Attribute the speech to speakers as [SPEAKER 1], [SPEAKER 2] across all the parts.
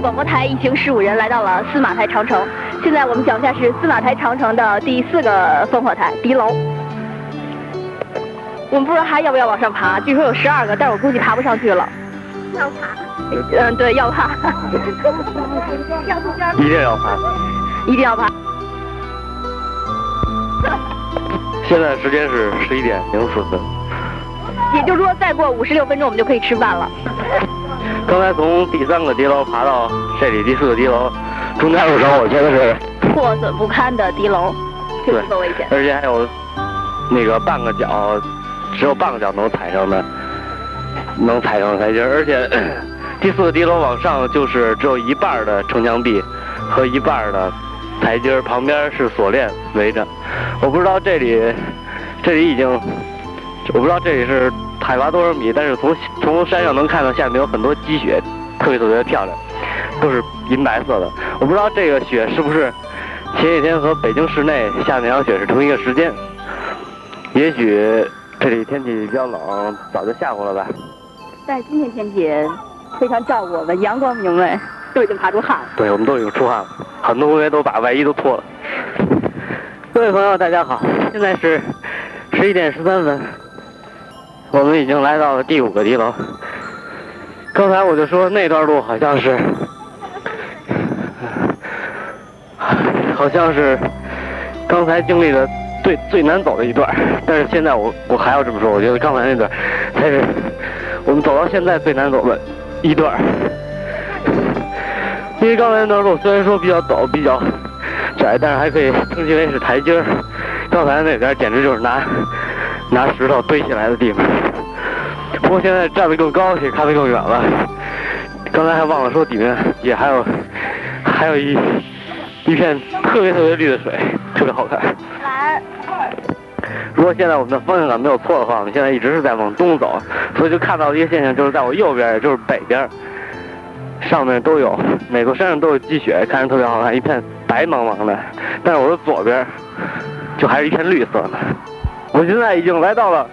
[SPEAKER 1] 广播台一行十五人来到了司马台长城。现在我们脚下是司马台长城的第四个烽火台敌楼。我们不知道还要不要往上爬，据说有十二个，但是我估计爬不上去了。
[SPEAKER 2] 要爬。
[SPEAKER 1] 嗯，对，要爬。
[SPEAKER 3] 一定要爬。
[SPEAKER 1] 一定要爬。
[SPEAKER 3] 现在时间是十一点零四分。
[SPEAKER 1] 也就是说，再过五十六分钟，我们就可以吃饭了。
[SPEAKER 3] 刚才从第三个敌楼爬到这里第四个敌楼，中间的时候我觉得是
[SPEAKER 1] 破损不堪的敌楼，
[SPEAKER 3] 对，
[SPEAKER 1] 危险。
[SPEAKER 3] 而且还有那个半个脚，只有半个脚能踩上的，能踩上台阶，而且 第四个敌楼往上就是只有一半的城墙壁和一半的台阶，旁边是锁链围着。我不知道这里，这里已经。我不知道这里是海拔多少米，但是从从山上能看到下面有很多积雪，特别特别漂亮，都是银白色的。我不知道这个雪是不是前几天和北京市内下那场雪是同一个时间。也许这里天气比较冷，早就下过了吧。
[SPEAKER 1] 但是今天天气非常照顾我们，阳光明媚，都已经爬出汗了。
[SPEAKER 3] 对，我们都已经出汗了，很多同学都把外衣都脱了。各位朋友，大家好，现在是十一点十三分。我们已经来到了第五个敌楼。刚才我就说那段路好像是，好像是刚才经历的最最难走的一段。但是现在我我还要这么说，我觉得刚才那段才是我们走到现在最难走的一段。因为刚才那段路虽然说比较陡、比较窄，但是还可以称其为是台阶儿。刚才那边简直就是难。拿石头堆起来的地方，不过现在站得更高些，看得更远了。刚才还忘了说，底面也还有，还有一一片特别特别绿的水，特别好看。
[SPEAKER 1] 来，
[SPEAKER 3] 如果现在我们的方向感没有错的话，我们现在一直是在往东走，所以就看到的一个现象，就是在我右边，也就是北边，上面都有，每座山上都有积雪，看着特别好看，一片白茫茫的。但是我的左边，就还是一片绿色的。我现在已经来到了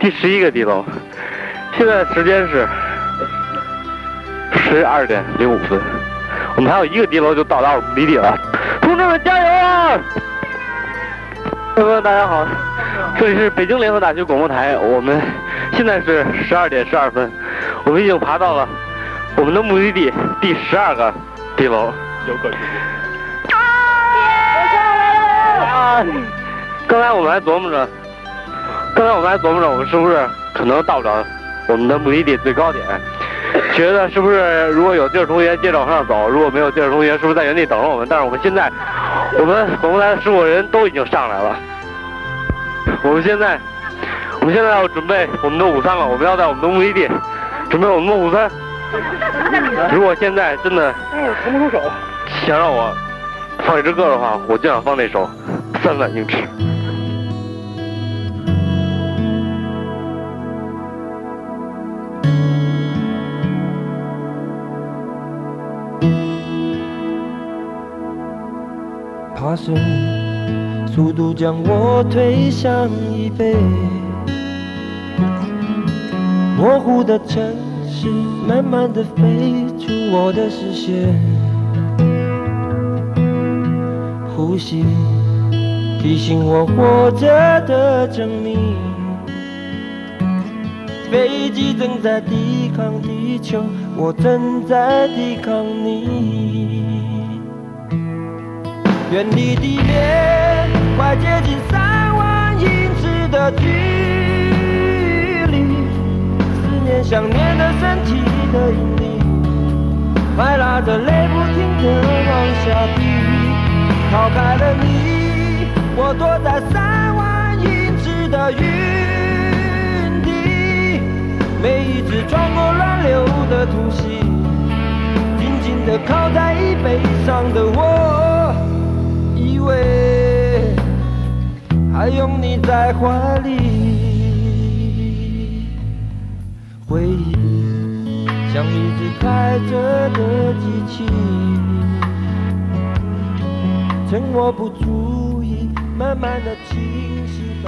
[SPEAKER 3] 第十一个地楼，现在时间是十二点零五分，我们还有一个地楼就到达我们目的地了，同志们加油啊！朋友们大家好，这里是北京联合大学广播台，我们现在是十二点十二分，我们已经爬到了我们的目的地第十二个地楼，有可能。啊！刚才我们还琢磨着，刚才我们还琢磨着，我们是不是可能到不了我们的目的地最高点？觉得是不是如果有地儿同学接着往上走，如果没有地儿同学，是不是在原地等着我们？但是我们现在，我们广播台的十五人都已经上来了。我们现在，我们现在要准备我们的午餐了。我们要在我们的目的地准备我们的午餐。如果现在真的腾不出手想让我放一支歌的话，我就想放那首《三万英尺》。
[SPEAKER 4] 爬升，速度将我推向椅背。模糊的城市，慢慢的飞出我的视线。呼吸，提醒我活着的证明。飞机正在抵抗地球，我正在抵抗你。远离地面，快接近三万英尺的距离。思念想念的身体的引力，快拉着泪不停的往下滴。逃开了你，我躲在三万英尺的云。每一次穿过乱流的突袭，紧紧地靠在椅背上的我。以为还拥你在怀里，回忆像一只开着的机器，趁我不注意，慢慢的清晰，反复播音。